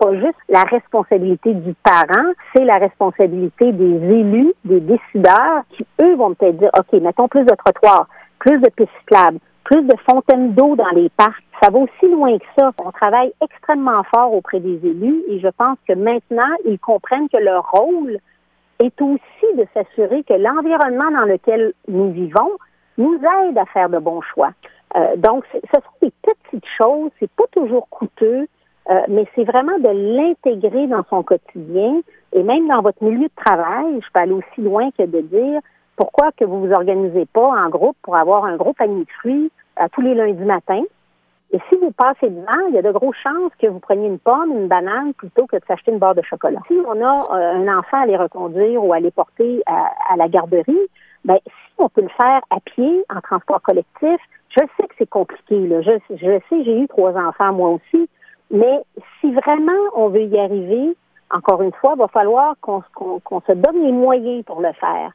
pas juste la responsabilité du parent, c'est la responsabilité des élus, des décideurs, qui eux vont peut-être dire, OK, mettons plus de trottoirs, plus de pistes cyclables, plus de fontaines d'eau dans les parcs. Ça va aussi loin que ça. On travaille extrêmement fort auprès des élus et je pense que maintenant, ils comprennent que leur rôle est aussi de s'assurer que l'environnement dans lequel nous vivons nous aide à faire de bons choix. Euh, donc, ce sont des petites choses, c'est pas toujours coûteux, euh, mais c'est vraiment de l'intégrer dans son quotidien et même dans votre milieu de travail. Je peux aller aussi loin que de dire pourquoi que vous vous organisez pas en groupe pour avoir un gros panier de fruits à tous les lundis matins. Et si vous passez devant, il y a de grosses chances que vous preniez une pomme, une banane, plutôt que de s'acheter une barre de chocolat. Si on a euh, un enfant à les reconduire ou à les porter à, la garderie, ben si on peut le faire à pied, en transport collectif, je sais que c'est compliqué. Je sais, j'ai eu trois enfants moi aussi, mais si vraiment on veut y arriver, encore une fois, il va falloir qu'on se donne les moyens pour le faire.